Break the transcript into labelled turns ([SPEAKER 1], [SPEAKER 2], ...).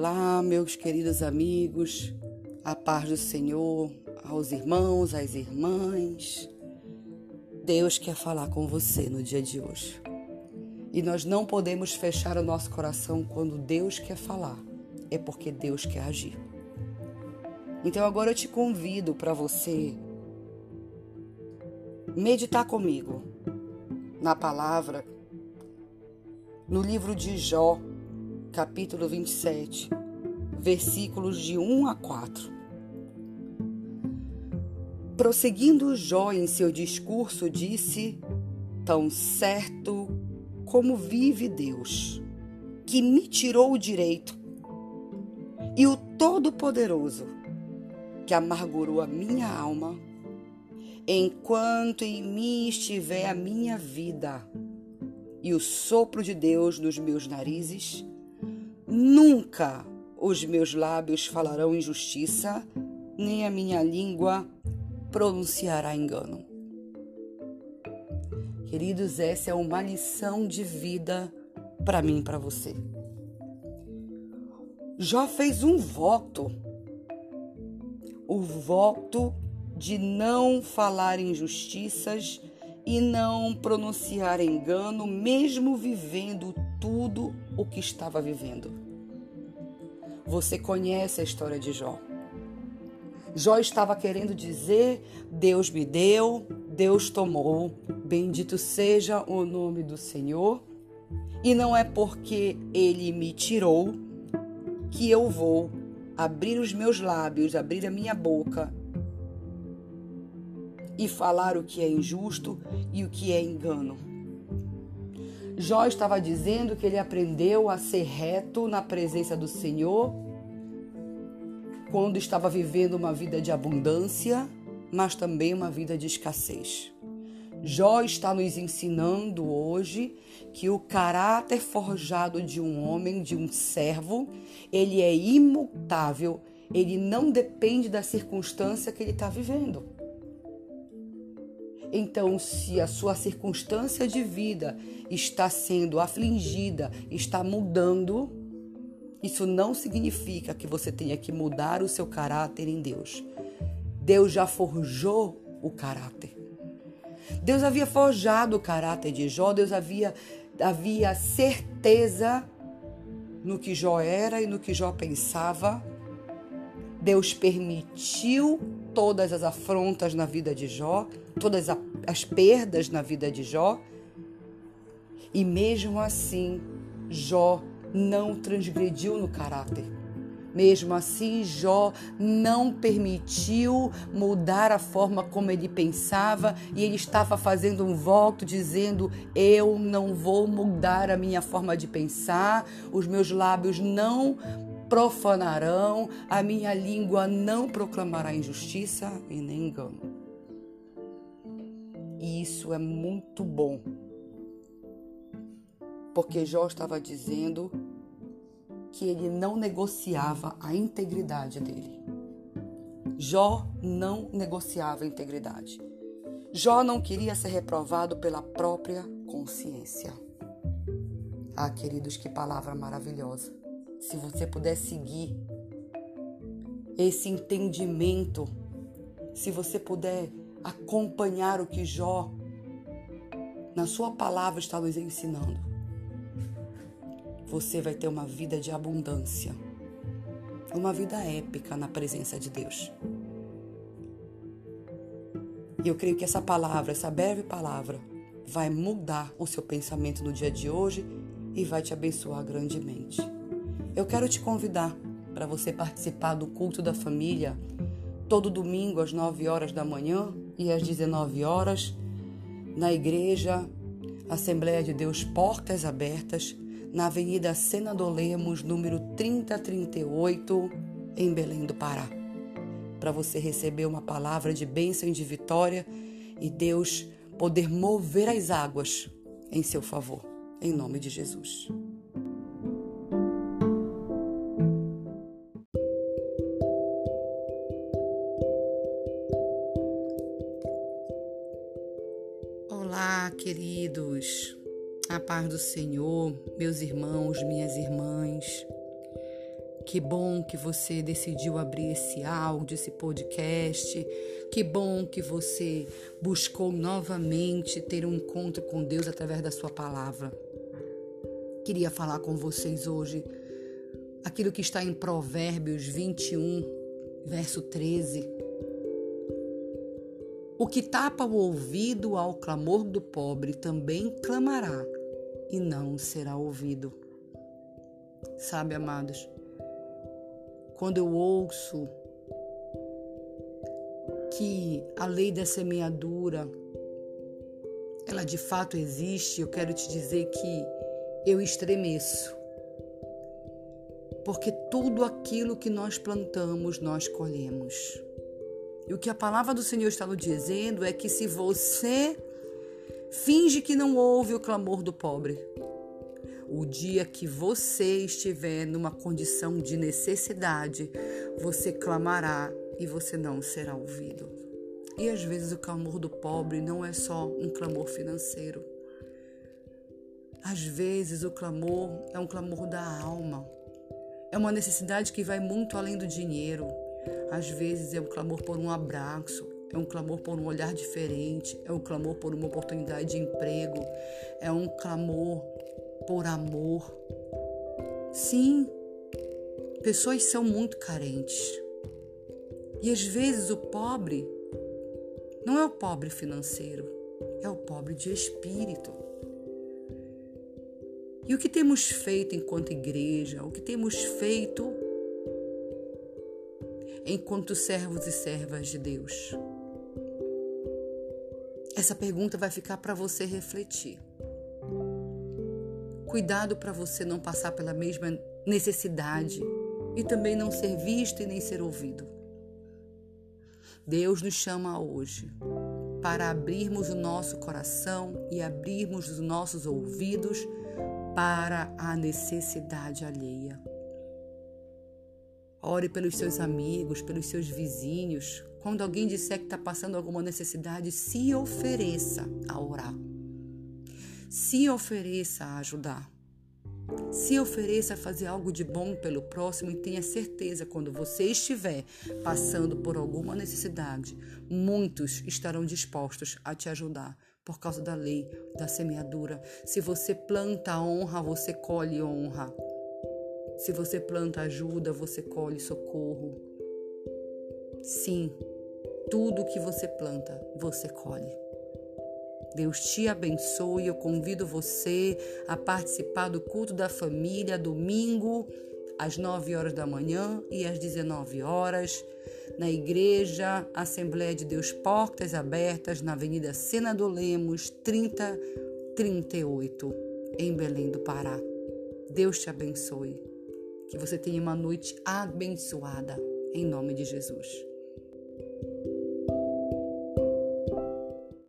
[SPEAKER 1] Olá, meus queridos amigos, a paz do Senhor, aos irmãos, às irmãs. Deus quer falar com você no dia de hoje. E nós não podemos fechar o nosso coração quando Deus quer falar, é porque Deus quer agir. Então agora eu te convido para você meditar comigo na palavra, no livro de Jó, capítulo 27, versículos de 1 a 4. Prosseguindo Jó em seu discurso, disse: Tão certo como vive Deus, que me tirou o direito, e o Todo-Poderoso, que amargurou a minha alma, enquanto em mim estiver a minha vida e o sopro de Deus nos meus narizes, Nunca os meus lábios falarão injustiça, nem a minha língua pronunciará engano. Queridos, essa é uma lição de vida para mim e para você. Jó fez um voto, o voto de não falar injustiças e não pronunciar engano, mesmo vivendo tudo o que estava vivendo. Você conhece a história de Jó. Jó estava querendo dizer: Deus me deu, Deus tomou, bendito seja o nome do Senhor, e não é porque ele me tirou que eu vou abrir os meus lábios, abrir a minha boca e falar o que é injusto e o que é engano. Jó estava dizendo que ele aprendeu a ser reto na presença do Senhor quando estava vivendo uma vida de abundância, mas também uma vida de escassez. Jó está nos ensinando hoje que o caráter forjado de um homem, de um servo, ele é imutável, ele não depende da circunstância que ele está vivendo. Então, se a sua circunstância de vida está sendo afligida, está mudando, isso não significa que você tenha que mudar o seu caráter em Deus. Deus já forjou o caráter. Deus havia forjado o caráter de Jó, Deus havia, havia certeza no que Jó era e no que Jó pensava. Deus permitiu todas as afrontas na vida de Jó, todas as perdas na vida de Jó. E mesmo assim, Jó não transgrediu no caráter. Mesmo assim, Jó não permitiu mudar a forma como ele pensava e ele estava fazendo um voto dizendo: Eu não vou mudar a minha forma de pensar, os meus lábios não profanarão, a minha língua não proclamará injustiça e nem engano. E isso é muito bom. Porque Jó estava dizendo que ele não negociava a integridade dele. Jó não negociava a integridade. Jó não queria ser reprovado pela própria consciência. Ah, queridos, que palavra maravilhosa se você puder seguir esse entendimento, se você puder acompanhar o que Jó, na sua palavra, está nos ensinando, você vai ter uma vida de abundância, uma vida épica na presença de Deus. E eu creio que essa palavra, essa breve palavra, vai mudar o seu pensamento no dia de hoje e vai te abençoar grandemente. Eu quero te convidar para você participar do culto da família todo domingo às 9 horas da manhã e às 19 horas na igreja Assembleia de Deus Portas Abertas, na Avenida Senador Lemos, número 3038, em Belém do Pará. Para você receber uma palavra de bênção e de vitória e Deus poder mover as águas em seu favor. Em nome de Jesus. Queridos. A paz do Senhor, meus irmãos, minhas irmãs. Que bom que você decidiu abrir esse áudio, esse podcast. Que bom que você buscou novamente ter um encontro com Deus através da sua palavra. Queria falar com vocês hoje aquilo que está em Provérbios 21, verso 13. O que tapa o ouvido ao clamor do pobre também clamará e não será ouvido. Sabe, amados, quando eu ouço que a lei da semeadura ela de fato existe, eu quero te dizer que eu estremeço. Porque tudo aquilo que nós plantamos, nós colhemos. E o que a palavra do Senhor está nos dizendo é que se você finge que não ouve o clamor do pobre, o dia que você estiver numa condição de necessidade, você clamará e você não será ouvido. E às vezes o clamor do pobre não é só um clamor financeiro. Às vezes o clamor é um clamor da alma. É uma necessidade que vai muito além do dinheiro. Às vezes é um clamor por um abraço, é um clamor por um olhar diferente, é um clamor por uma oportunidade de emprego, é um clamor por amor. Sim, pessoas são muito carentes. E às vezes o pobre não é o pobre financeiro, é o pobre de espírito. E o que temos feito enquanto igreja, o que temos feito enquanto servos e servas de Deus? Essa pergunta vai ficar para você refletir. Cuidado para você não passar pela mesma necessidade e também não ser visto e nem ser ouvido. Deus nos chama hoje para abrirmos o nosso coração e abrirmos os nossos ouvidos para a necessidade alheia. Ore pelos seus amigos, pelos seus vizinhos. Quando alguém disser que está passando alguma necessidade, se ofereça a orar. Se ofereça a ajudar. Se ofereça a fazer algo de bom pelo próximo e tenha certeza, quando você estiver passando por alguma necessidade, muitos estarão dispostos a te ajudar por causa da lei da semeadura. Se você planta honra, você colhe honra. Se você planta ajuda, você colhe socorro. Sim, tudo que você planta, você colhe. Deus te abençoe. Eu convido você a participar do culto da família domingo às 9 horas da manhã e às 19 horas na igreja Assembleia de Deus Portas Abertas na Avenida Senador Lemos 3038 em Belém do Pará. Deus te abençoe. Que você tenha uma noite abençoada em nome de Jesus.